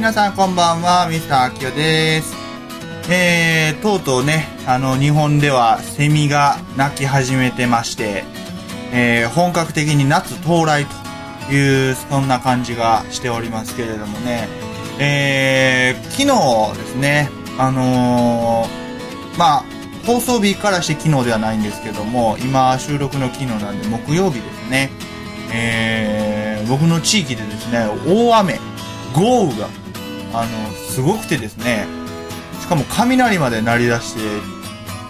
皆さんこんばんは、ミスターアキオです。えー、とうとうね、あの、日本ではセミが鳴き始めてまして、えー、本格的に夏到来という、そんな感じがしておりますけれどもね、えー、昨日ですね、あのー、まあ、放送日からして昨日ではないんですけども、今収録の昨日なんで木曜日ですね、えー、僕の地域でですね、大雨、豪雨が、あの、すごくてですね、しかも雷まで鳴り出して、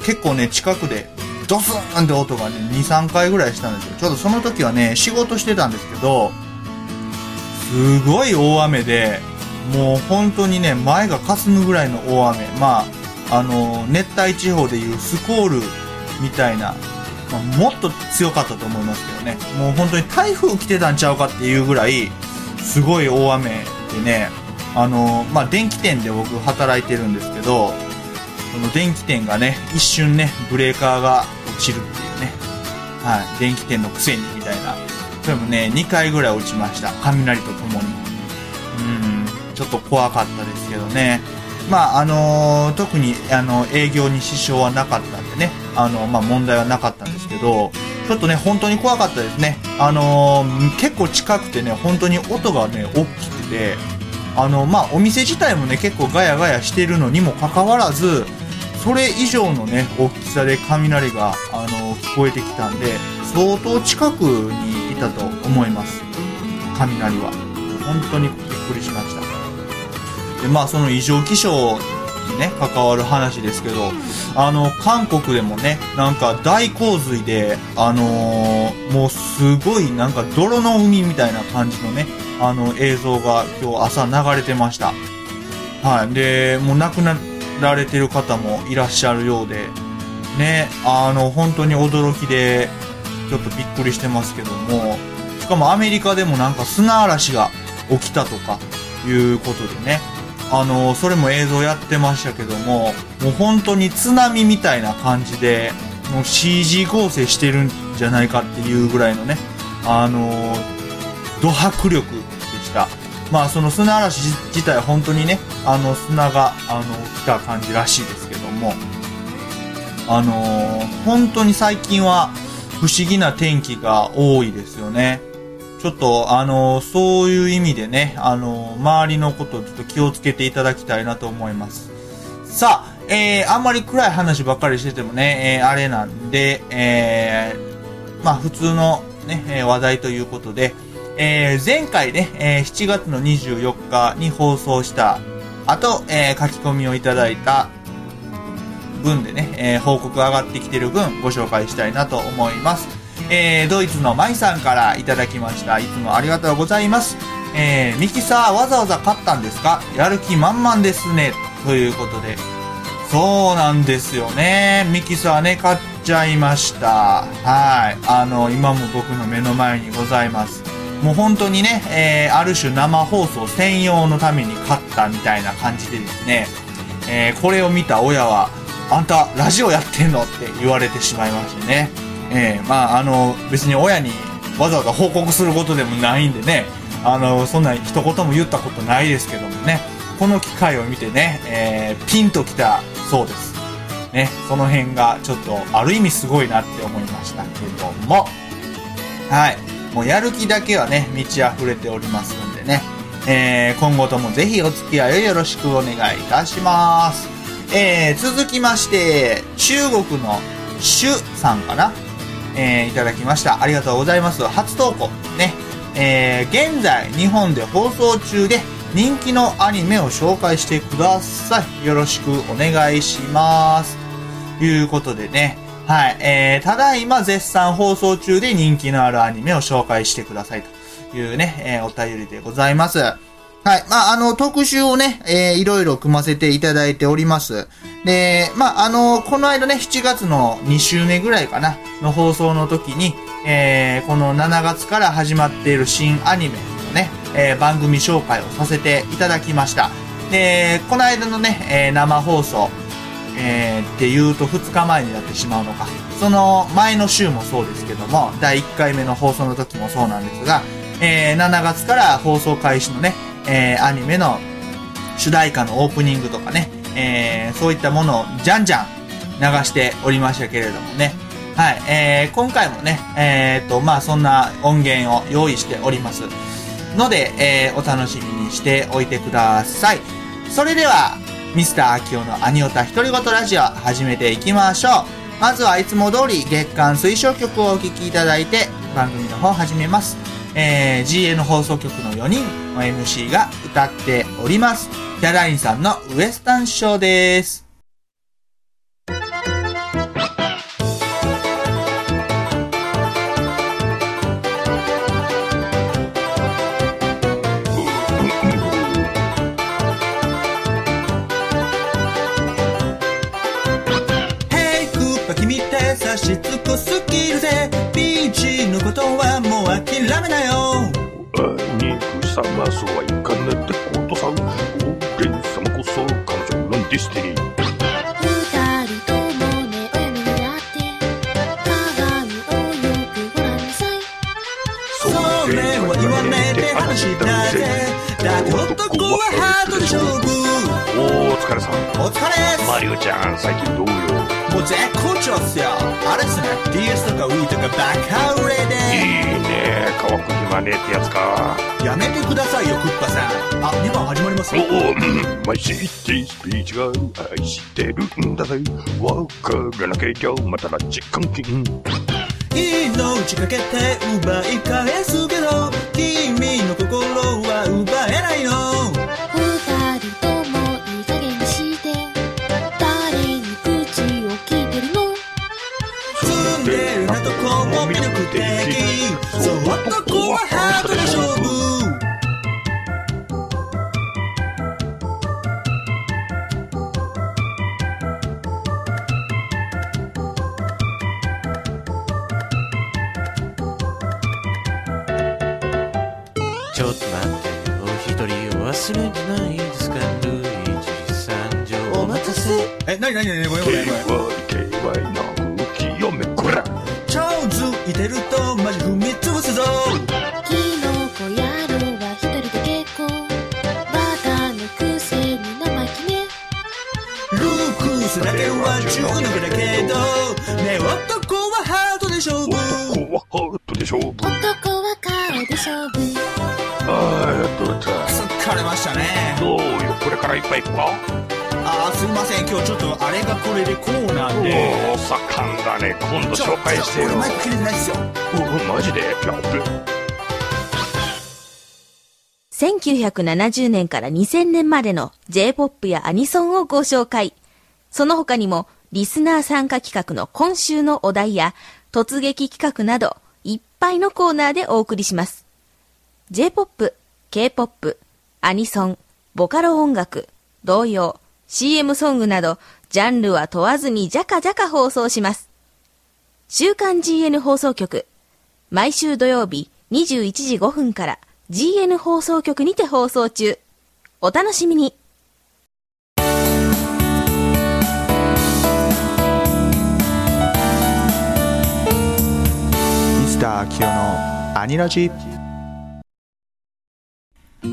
結構ね、近くで、ドスーンって音がね、2、3回ぐらいしたんですよ。ちょうどその時はね、仕事してたんですけど、すごい大雨で、もう本当にね、前が霞むぐらいの大雨。まあ、あの、熱帯地方でいうスコールみたいな、まあ、もっと強かったと思いますけどね。もう本当に台風来てたんちゃうかっていうぐらい、すごい大雨でね、あの、まあ、電気店で僕働いてるんですけど、その電気店がね、一瞬ね、ブレーカーが落ちるっていうね。はい。電気店のくせにみたいな。それもね、2回ぐらい落ちました。雷とともに。うん、ちょっと怖かったですけどね。まあ、あのー特に、あの、営業に支障はなかったんでね、あの、まあ、問題はなかったんですけど、ちょっとね、本当に怖かったですね。あのー結構近くてね、本当に音がね、大きくて、あの、まあ、お店自体もね、結構ガヤガヤしてるのにもかかわらず、それ以上のね、大きさで雷が、あの、聞こえてきたんで、相当近くにいたと思います。雷は。本当にびっくりしました。で、まあ、その異常気象にね、関わる話ですけど、あの、韓国でもね、なんか大洪水で、あのーもうすごいなんか泥の海みたいな感じのね、あの映像が今日朝流れてました。はい。で、もう亡くなられてる方もいらっしゃるようで、ね、あの、本当に驚きで、ちょっとびっくりしてますけども、しかもアメリカでもなんか砂嵐が起きたとかいうことでね、あの、それも映像やってましたけども、もう本当に津波みたいな感じで、もう CG 合成してるんじゃないかっていうぐらいのね、あの、ド迫力でした。まあその砂嵐自体は本当にね、あの砂が、あの、来た感じらしいですけども、あのー本当に最近は不思議な天気が多いですよね。ちょっと、あのーそういう意味でね、あのー周りのことをちょっと気をつけていただきたいなと思います。さあ、えー、あんまり暗い話ばっかりしててもね、えーあれなんで、えー、まあ普通のね、え話題ということで、えー前回ね、えー7月の24日に放送した後、えー書き込みをいただいた分でね、えー報告上がってきてる分ご紹介したいなと思います。えードイツのマイさんからいただきました。いつもありがとうございます。えミキサーわざわざ買ったんですか？やる気満々ですね。ということで。そうなんですよね。ミキサーね、買っちゃいました。はい。あの、今も僕の目の前にございます。もう本当にね、えーある種生放送専用のために買ったみたいな感じでですね、えーこれを見た親は、あんたラジオやってんのって言われてしまいましてね。えーまああの、別に親にわざわざ報告することでもないんでね、あの、そんな一言も言ったことないですけどもね、この機会を見てね、えーピンときたそうです。ね、その辺がちょっとある意味すごいなって思いましたけども、はい。もうやる気だけはね、満ち溢れておりますんでね、えー今後ともぜひお付き合いをよろしくお願いいたします。えー続きまして、中国のシュさんかなえーいただきました。ありがとうございます。初投稿。ね。えー現在、日本で放送中で人気のアニメを紹介してください。よろしくお願いします。ということでね。はい。えー、ただいま絶賛放送中で人気のあるアニメを紹介してくださいというね、えーお便りでございます。はい。まあ、あの、特集をね、えーいろいろ組ませていただいております。で、まあ、あの、この間ね、7月の2週目ぐらいかな、の放送の時に、えーこの7月から始まっている新アニメのね、えー番組紹介をさせていただきました。で、この間のね、えー生放送、えーっていうと2日前になってしまうのか。その前の週もそうですけども、第1回目の放送の時もそうなんですが、えー7月から放送開始のね、えーアニメの主題歌のオープニングとかね、えー、そういったものをじゃんじゃん流しておりましたけれどもね。はい、えー、今回もね、えー、と、まあそんな音源を用意しております。ので、えー、お楽しみにしておいてください。それでは、ミスター秋夫のアニオタ独り言ラジオ始めていきましょう。まずはいつも通り月間推奨曲をお聴きいただいて番組の方始めます。えー、GN 放送局の4人の MC が歌っております。キャラインさんのウエスタンショーです。ことはもう諦めなよ。肉さまそうはいかねってことさおれん様こそ彼女のディスってお疲れさん。お疲れマリオちゃん最近どうよ？もう絶好調っすよ。あれっすね。DS とか Wii とかバカ乾く暇ねえってやつか。やめてくださいよクッパさん。あ2番始まりますおお、うん、マイシティスピーチが愛してるんだぜ。わからなきゃまたラジ監禁命かけて奪い返すけど君の心は奪えないのせえ、なになになにごめんごめん。ごめん KY の空気読めこらいてるとマジ踏み潰すぞ。キノコ野郎は一人で結構バカのくせに生意気ねルークスだけは中毒だけどね男はハートで勝負。男はハートで勝負。男は顔で勝負。ああやっとった。疲れましたね。どうよこれからいっぱい行くか？今日ちょっとあれがこれでこうなんで。おお盛んだね。今度紹介してよ。マイク切れてないっすよ。おマジで？やっべ1970年から2000年までの J-POP やアニソンをご紹介。その他にも、リスナー参加企画の今週のお題や、突撃企画など、いっぱいのコーナーでお送りします。J-POP、K-POP、アニソン、ボカロ音楽、童謡、CM ソングなど、ジャンルは問わずにじゃかじゃか放送します。週刊 GN 放送局。毎週土曜日21時5分から GN 放送局にて放送中。お楽しみに。ミスター秋代のアニラジ。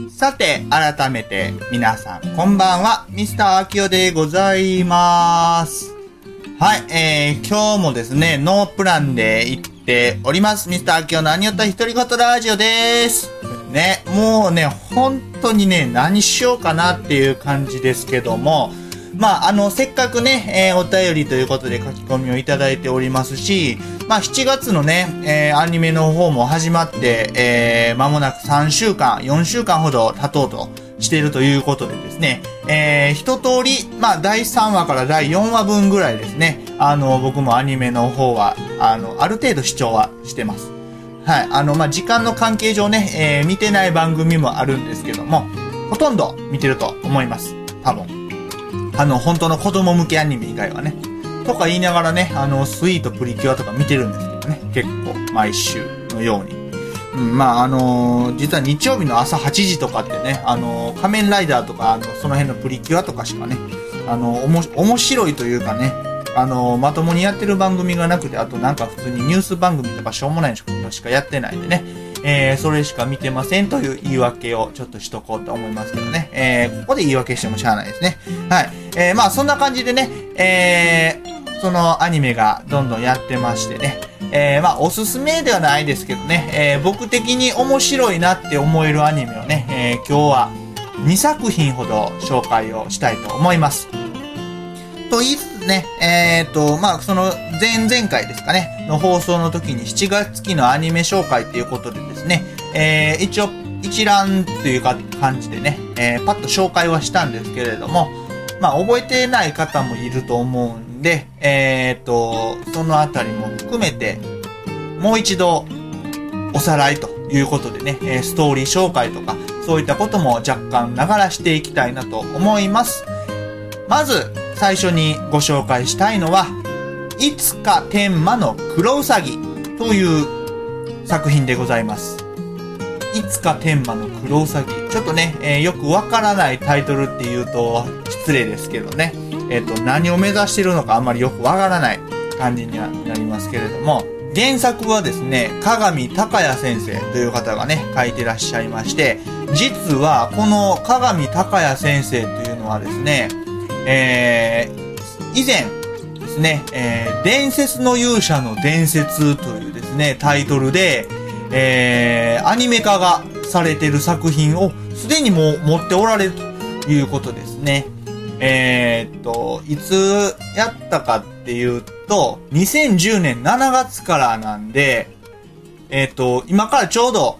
さて、改めて皆さん、こんばんは。ミスターアキオでございます。はい、えー、今日もですね、ノープランで行っております。ミスターアキオ何よった一人ごとラジオです。ね、もうね、本当にね、何しようかなっていう感じですけども、まあ、あの、せっかくね、えー、お便りということで書き込みをいただいておりますし、まあ、7月のね、えー、アニメの方も始まって、えー、間もなく3週間、4週間ほど経とうとしているということでですね、えー、一通り、まあ、第3話から第4話分ぐらいですね、あの、僕もアニメの方は、あの、ある程度視聴はしてます。はい。あの、まあ、時間の関係上ね、えー、見てない番組もあるんですけども、ほとんど見てると思います。多分。あの、本当の子供向けアニメ以外はね。とか言いながらね、あの、スイートプリキュアとか見てるんですけどね。結構、毎週のように。うん、まあ、あのー、実は日曜日の朝8時とかってね、あのー、仮面ライダーとか、あの、その辺のプリキュアとかしかね、あの、おも、面白いというかね、あの、まともにやってる番組がなくて、あとなんか普通にニュース番組とかしょうもないのしかやってないんでね、えー、それしか見てませんという言い訳をちょっとしとこうと思いますけどね。えー、ここで言い訳してもしゃあないですね。はい。えー、まあそんな感じでね、えー、そのアニメがどんどんやってましてね。えー、まあおすすめではないですけどね、えー、僕的に面白いなって思えるアニメをね、えー、今日は2作品ほど紹介をしたいと思います。と言いつつね、えっ、と、まあ、その前々回ですかね、の放送の時に7月期のアニメ紹介ということでですね、えー、一応一覧というか感じでね、えー、パッと紹介はしたんですけれども、まあ、覚えてない方もいると思うんで、えっ、と、そのあたりも含めて、もう一度おさらいということでね、えストーリー紹介とか、そういったことも若干ながらしていきたいなと思います。まず、最初にご紹介したいのは、いつか天魔の黒うさぎという作品でございます。いつか天魔の黒うさぎ。ちょっとね、えーよくわからないタイトルっていうと失礼ですけどね。えっ、と、何を目指してるのかあんまりよくわからない感じにはなりますけれども、原作はですね、鏡高也先生という方がね、書いてらっしゃいまして、実はこの鏡高也先生というのはですね、えー、以前ですね、えー、伝説の勇者の伝説というですね、タイトルで、えー、アニメ化がされてる作品をすでにもう持っておられるということですね。えーっと、いつやったかっていうと、2010年7月からなんで、えーっと、今からちょうど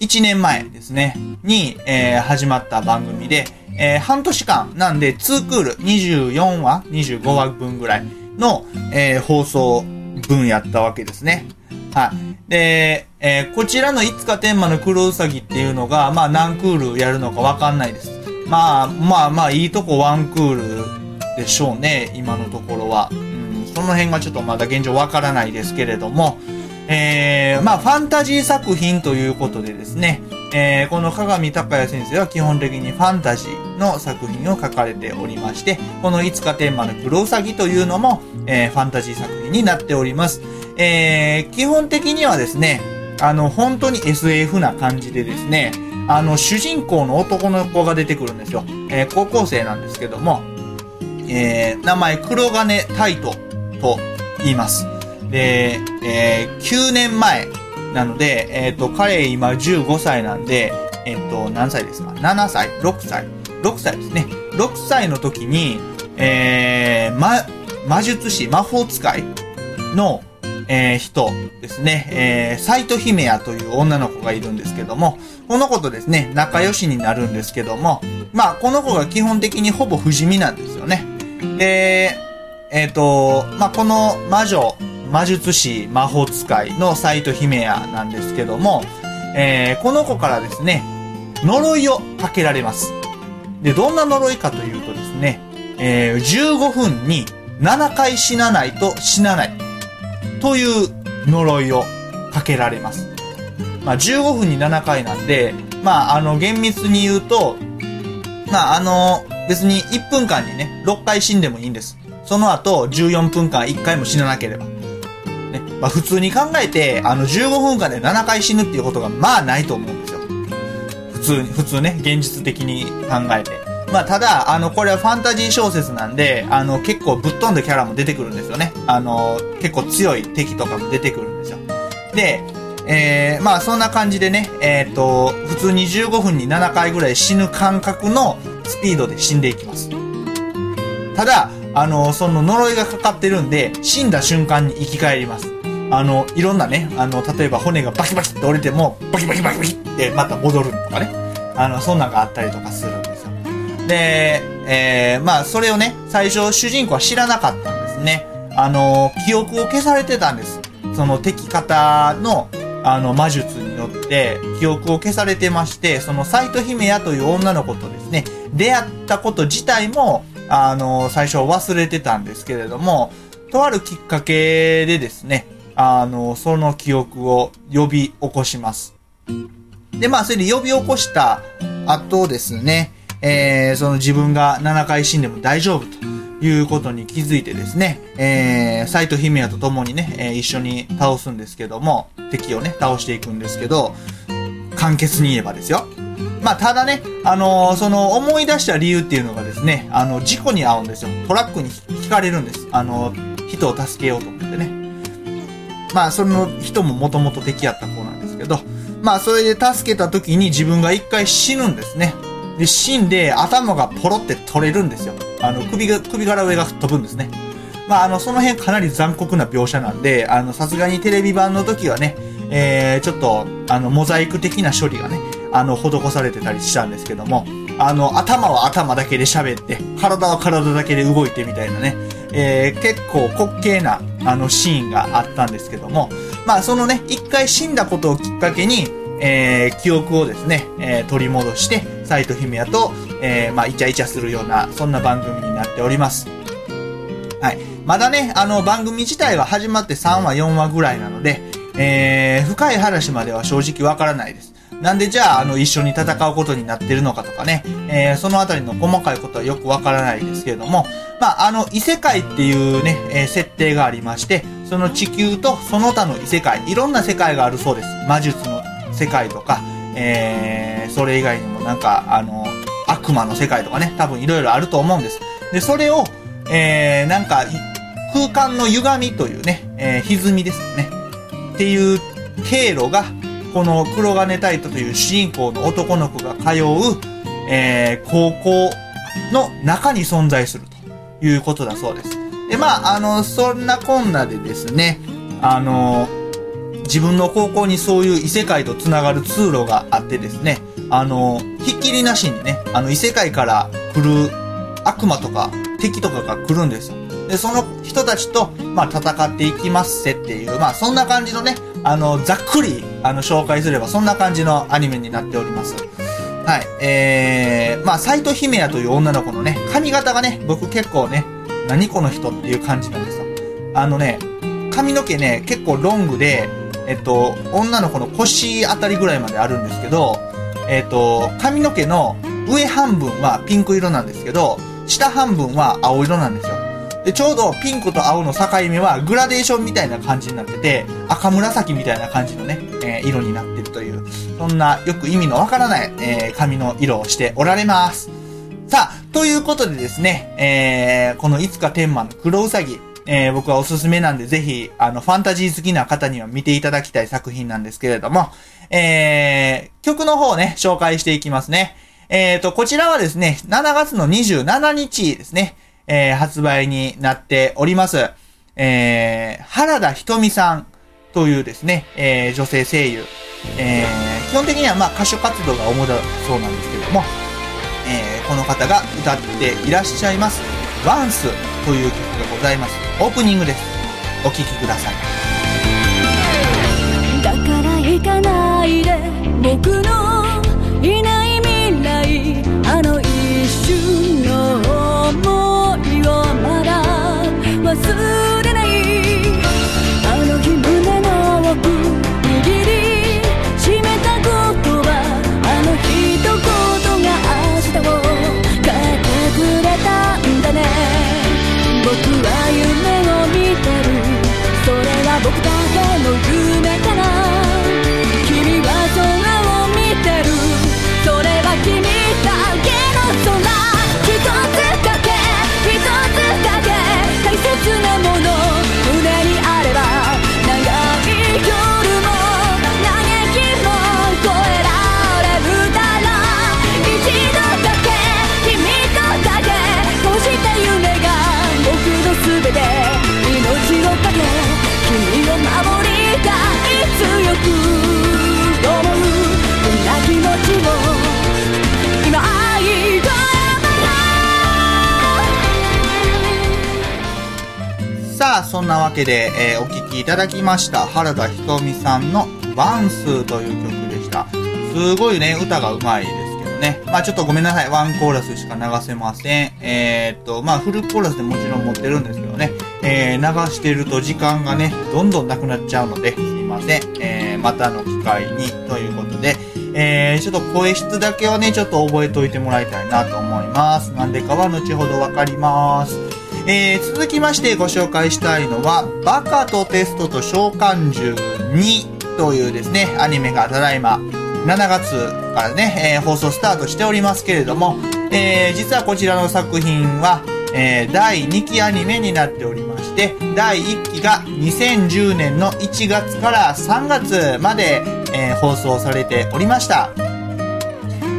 1年前ですね、に、えー始まった番組で、えー半年間なんで2クール24話 ?25 話分ぐらいの、えー放送分やったわけですね。はい。で、えーこちらのいつか天満の黒うさぎっていうのが、まあ何クールやるのかわかんないです。まあまあまあいいとこワンクールでしょうね、今のところは。うん、その辺がちょっとまだ現状わからないですけれども、えー、まあ、ファンタジー作品ということでですね、えー、この鏡高也先生は基本的にファンタジーの作品を書かれておりまして、このいつか天満の黒うさぎというのも、えー、ファンタジー作品になっております。えー、基本的にはですね、あの、本当に SF な感じでですね、あの、主人公の男の子が出てくるんですよ。えー、高校生なんですけども、えー、名前黒金タイトと言います。で、えー、9年前なので、えっ、と、彼今15歳なんで、えっ、と、何歳ですか ?7 歳 ?6 歳 ?6 歳ですね。6歳の時に、えー、ま、魔術師、魔法使いの、えー人ですね、えー、サイト姫やという女の子がいるんですけども、この子とですね、仲良しになるんですけども、まあ、この子が基本的にほぼ不死身なんですよね。で、えっ、と、まあ、この魔女、魔術師、魔法使いのサイト姫やなんですけども、えーこの子からですね、呪いをかけられます。で、どんな呪いかというとですね、えー15分に7回死なないと死なない。という呪いをかけられます。まあ、15分に7回なんで、まあ、あの、厳密に言うと、まあ、あの、別に1分間にね、6回死んでもいいんです。その後、14分間1回も死ななければ。まあ、普通に考えて、あの、15分間で7回死ぬっていうことが、まあ、ないと思うんですよ。普通に、普通ね、現実的に考えて。まあ、ただ、あの、これはファンタジー小説なんで、あの、結構ぶっ飛んだキャラも出てくるんですよね。あの、結構強い敵とかも出てくるんですよ。で、えー、まあ、そんな感じでね、えっ、と、普通に15分に7回ぐらい死ぬ感覚のスピードで死んでいきます。ただ、あの、その呪いがかかってるんで、死んだ瞬間に生き返ります。あの、いろんなね、あの、例えば骨がバキバキって折れても、バキバキバキバキってまた戻るとかね。あの、そんなんがあったりとかするんですよ。で、えー、まあ、それをね、最初主人公は知らなかったんですね。あの、記憶を消されてたんです。その敵方の、あの、魔術によって、記憶を消されてまして、そのサイト姫やという女の子とですね、出会ったこと自体も、あの、最初忘れてたんですけれども、とあるきっかけでですね、あの、その記憶を呼び起こします。で、まあ、それで呼び起こした後ですね、えー、その自分が7回死んでも大丈夫ということに気づいてですね、えー、サイトヒメヤと共にね、えー一緒に倒すんですけども、敵をね、倒していくんですけど、簡潔に言えばですよ。まあ、ただね、あのーその思い出した理由っていうのがですね、あの、事故に遭うんですよ。トラックにひかれるんです。あの人を助けようと思ってね。まあ、その人ももともと敵やった子なんですけど、まあ、それで助けた時に自分が一回死ぬんですね。で、死んで頭がポロって取れるんですよ。あの、首が、首から上が飛ぶんですね。まあ、あの、その辺かなり残酷な描写なんで、あの、さすがにテレビ版の時はね、えー、ちょっと、あの、モザイク的な処理がね、あの、施されてたりしたんですけども、あの、頭は頭だけで喋って、体は体だけで動いてみたいなね、えー、結構滑稽な、あの、シーンがあったんですけども、まあ、そのね、一回死んだことをきっかけに、えー、記憶をですね、えー取り戻して、サイト姫やと、えー、まあ、イチャイチャするような、そんな番組になっております。はい。まだね、あの、番組自体は始まって3話、4話ぐらいなので、えー、深い話までは正直わからないです。なんでじゃあ、あの、一緒に戦うことになってるのかとかね、えー、そのあたりの細かいことはよくわからないですけれども、まあ、あの、異世界っていうね、えー設定がありまして、その地球とその他の異世界、いろんな世界があるそうです。魔術の世界とか、えー、それ以外にもなんか、あの、悪魔の世界とかね、多分いろいろあると思うんです。で、それを、えー、なんか、空間の歪みというね、えー、歪みですね。っていう経路が、この黒金タイトという主人公の男の子が通う、えー、高校の中に存在するいうことだそうです。で、まあ、あの、そんなこんなでですね、あの、自分の高校にそういう異世界とつながる通路があってですね、あの、ひっきりなしにね、あの異世界から来る悪魔とか敵とかが来るんですよ。で、その人たちと、まあ、戦っていきますせっていう、まあ、そんな感じのね、あの、ざっくり、あの、紹介すれば、そんな感じのアニメになっております。はい。えー、まあ、斎藤姫也という女の子のね、髪型がね、僕結構ね、何この人っていう感じなんですよ。あのね、髪の毛ね、結構ロングで、えっと、女の子の腰あたりぐらいまであるんですけど、えっと、髪の毛の上半分はピンク色なんですけど、下半分は青色なんですよ。で、ちょうどピンクと青の境目はグラデーションみたいな感じになってて、赤紫みたいな感じのね、えー色になって、そんなよく意味のわからない、えー髪の色をしておられます。さあ、ということでですね、えー、このいつか天満の黒うさぎ、えー、僕はおすすめなんで、ぜひ、あの、ファンタジー好きな方には見ていただきたい作品なんですけれども、えー、曲の方をね、紹介していきますね。えーと、こちらはですね、7月の27日ですね、えー、発売になっております。えー、原田ひとみさんというですね、えー、女性声優。えー、基本的にはまあ歌手活動が主だそうなんですけども、えーこの方が歌っていらっしゃいます「ワンスという曲がございます。オープニングです。お聴きください。だから行かないで僕のけで、えーお聴きいただきました原田ひとみさんの「ワンスーという曲でした。すごいね歌がうまいですけどね。まあちょっとごめんなさいワンコーラスしか流せません。えーっとまあフルコーラスでもちろん持ってるんですけどね、えー流してると時間がねどんどんなくなっちゃうのですいません、えーまたの機会にということで。えー、ちょっと声質だけはね、ちょっと覚えておいてもらいたいなと思います。なんでかは後ほどわかります。えー続きましてご紹介したいのは、バカとテストと召喚獣2というですね、アニメがただいま7月からね、えー放送スタートしておりますけれども、えー実はこちらの作品は、えー第2期アニメになっておりまして、第1期が2010年の1月から3月まで、えー放送されておりました。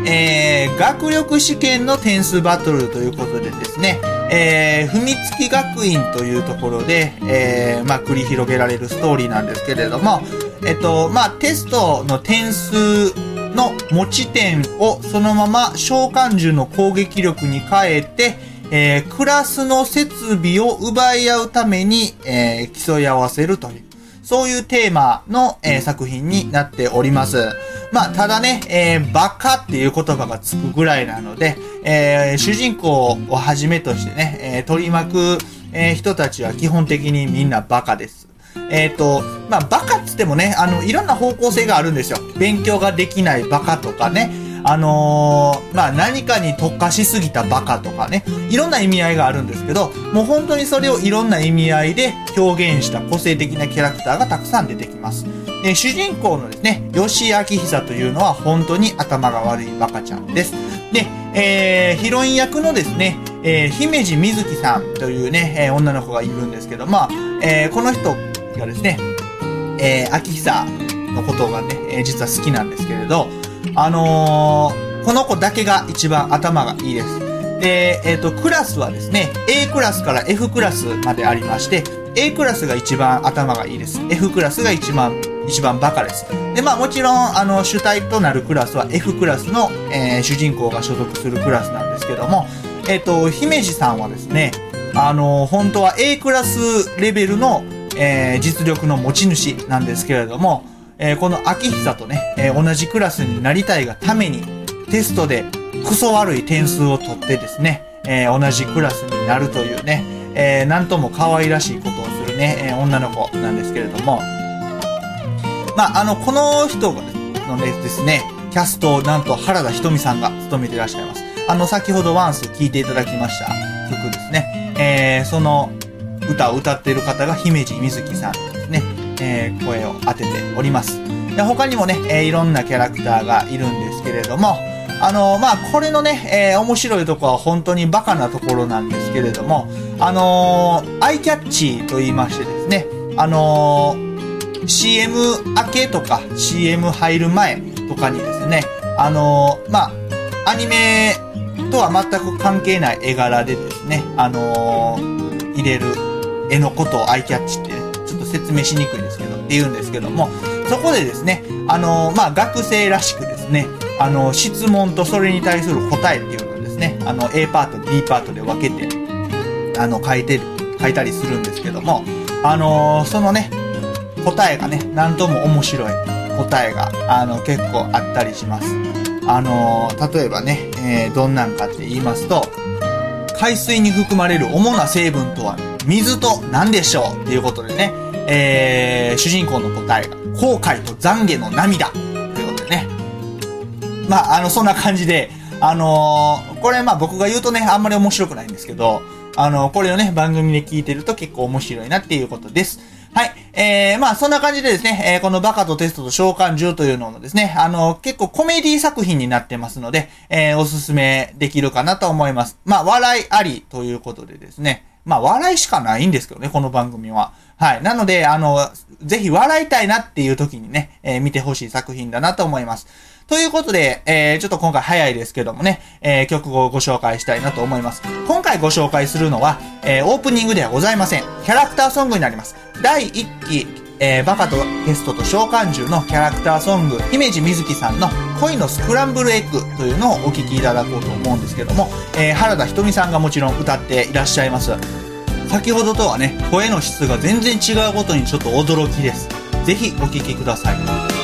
えー学力試験の点数バトルということでですね、えー、踏みつき学院というところで、えーまあ、繰り広げられるストーリーなんですけれども、えっと、まあ、テストの点数の持ち点をそのまま召喚獣の攻撃力に変えて、えークラスの設備を奪い合うために、えー競い合わせるという、そういうテーマの、えー作品になっております。まあ、ただね、えーバカっていう言葉がつくぐらいなので、えー主人公をはじめとしてね、えー取り巻く、えー人たちは基本的にみんなバカです。えっ、と、まあ、バカっつってもね、あの、いろんな方向性があるんですよ。勉強ができないバカとかね、あのーまあ、何かに特化しすぎたバカとかね、いろんな意味合いがあるんですけど、もう本当にそれをいろんな意味合いで表現した個性的なキャラクターがたくさん出てきます。で主人公のですね、吉井明久というのは本当に頭が悪いバカちゃんです。で、えー、ヒロイン役のですね、えー、姫路瑞希さんというね、えー女の子がいるんですけど、まあ、えーこの人がですね、えー、秋久のことがね、えー実は好きなんですけれど、あのーこの子だけが一番頭がいいです。で、えっ、と、クラスはですね、A クラスから F クラスまでありまして、A クラスが一番頭がいいです。F クラスが一番、一番バカです。で、まあもちろん、あの、主体となるクラスは F クラスの、えー主人公が所属するクラスなんですけども、えっ、と、姫路さんはですね、あの、本当は A クラスレベルの、えー実力の持ち主なんですけれども、えーこの秋久とね、えー同じクラスになりたいがために、テストでクソ悪い点数を取ってですね、えー同じクラスになるというね、えーなんとも可愛らしいことをするね、えー女の子なんですけれども、まあ、あの、この人がのねですね、キャストをなんと原田ひとみさんが務めていらっしゃいます。あの、先ほどワンス聴いていただきました曲ですね。えー、その歌を歌っている方が姫路瑞希さん。えー、声を当てております。で他にもね、えーいろんなキャラクターがいるんですけれども、あのまあ、これのね、えー面白いところは本当にバカなところなんですけれども、あのーアイキャッチと言いましてですね、あの CM 明けとか CM 入る前とかにですね、あのまあ、アニメとは全く関係ない絵柄でですね、あの入れる絵のことをアイキャッチって、説明しにくいんですけど、って言うんですけども、そこでですね、あのーまあ、学生らしくですね、あのー質問とそれに対する答えっていうのをですね、あの、A パート、B パートで分けて、あの、書いてる、書いたりするんですけども、あのーそのね、答えがね、なんとも面白い答えが、あの、結構あったりします。あの例えばね、えーどんなんかって言いますと、海水に含まれる主な成分とは水と何でしょうっていうことでね、えー、主人公の答えが、後悔と懺悔の涙ということでね。まあ、あの、そんな感じで、あのーこれまあ僕が言うとね、あんまり面白くないんですけど、あのこれをね、番組で聞いてると結構面白いなっていうことです。はい。えー、まあそんな感じでですね、えーこのバカとテストと召喚獣というのもですね、あの結構コメディ作品になってますので、えーおすすめできるかなと思います。まあ笑いありということでですね、まあ笑いしかないんですけどね、この番組は。はい。なので、あの、ぜひ笑いたいなっていう時にね、えー見てほしい作品だなと思います。ということで、えーちょっと今回早いですけどもね、えー曲をご紹介したいなと思います。今回ご紹介するのは、えーオープニングではございません。キャラクターソングになります。第1期、えーバカとゲストと召喚獣のキャラクターソング、姫路瑞希さんの恋のスクランブルエッグというのをお聴きいただこうと思うんですけども、えー原田ひとみさんがもちろん歌っていらっしゃいます。先ほどとはね、声の質が全然違うことにちょっと驚きです。ぜひお聴きください。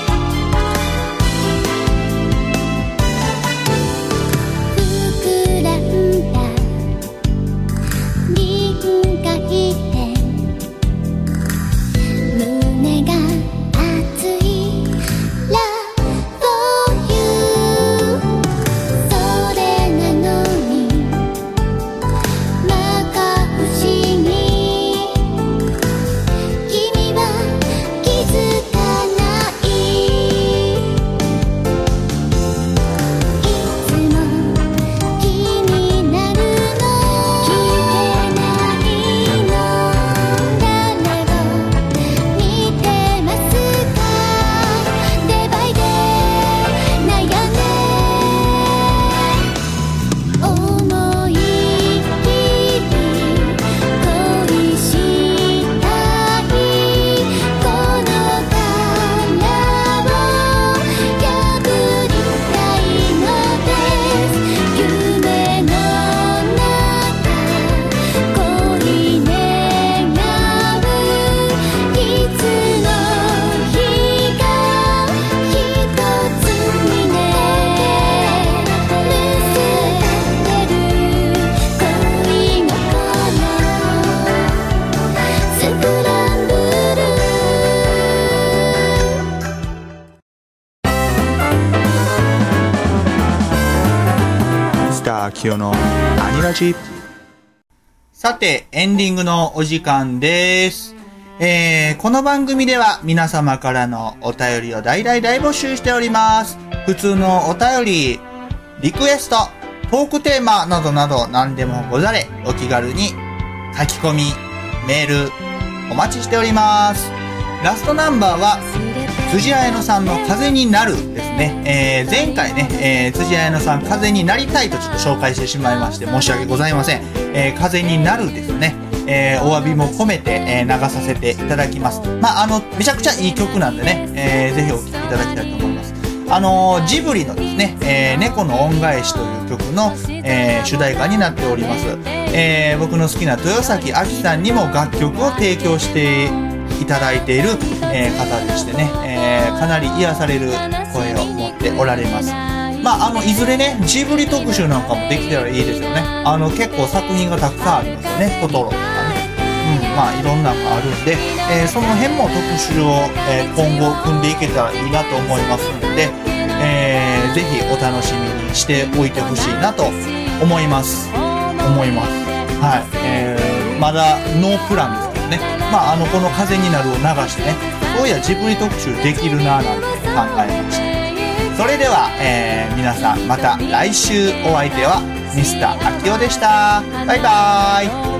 明夫のアニラジさて、エンディングのお時間です。えー、この番組では皆様からのお便りを大々大募集しております。普通のお便り、リクエスト、トークテーマなどなど何でもござれ、お気軽に書き込み、メール、お待ちしております。ラストナンバーは、辻彩乃さんの風になるですね。えー、前回ね、えー、辻彩乃さん風になりたいとちょっと紹介してしまいまして申し訳ございません。えー、風になるですね。えー、お詫びも込めて、えー、流させていただきます。まあ、あの、めちゃくちゃいい曲なんでね、えー、ぜひお聴きいただきたいと思います。あのジブリのですね、えー猫の恩返しという曲の、えー主題歌になっております。えー僕の好きな豊崎亜紀さんにも楽曲を提供していただいている、えー方でしてね、えーかなり癒される声を持っておられます。まあ、あの、いずれね、ジブリ特集なんかもできたらいいですよね。あの、結構作品がたくさんありますよね。トトロとかね。うん、まあ、いろんなのがあるんで、えーその辺も特集を、え今後組んでいけたらいいなと思いますので、えーぜひお楽しみにしておいてほしいなと思います。思います。はい。えーまだノープランですね。まあ、あの、この風になるを流してね、そういやジブリ特集できるなぁなんて考えました。それでは、えー皆さんまた来週お相手はミスター秋夫でした。バイバーイ。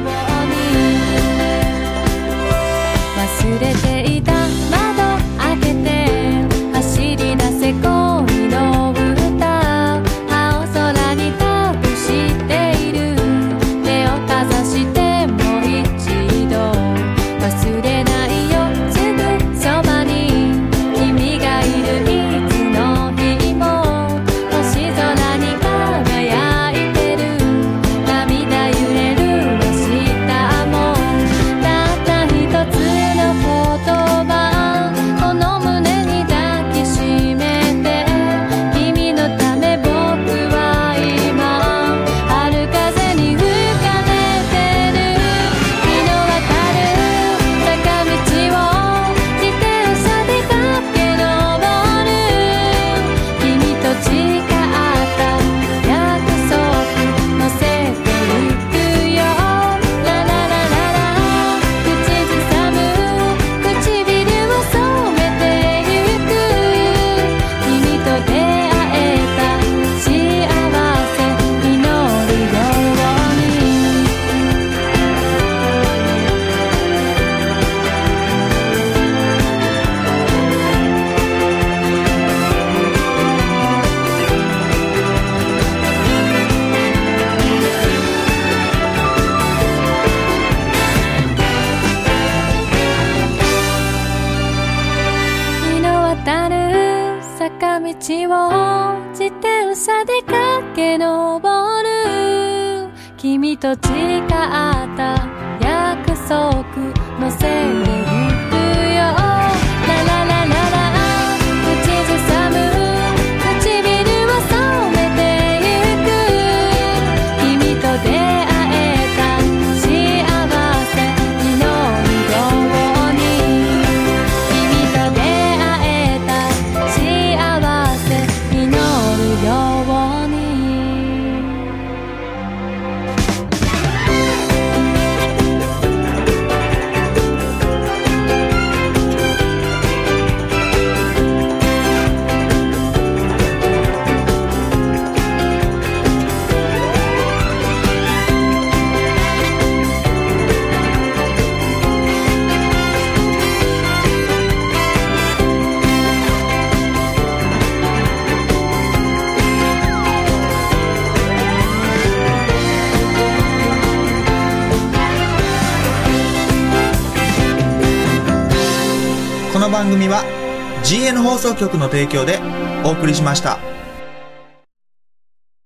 番組は GN 放送局の提供でお送りしました。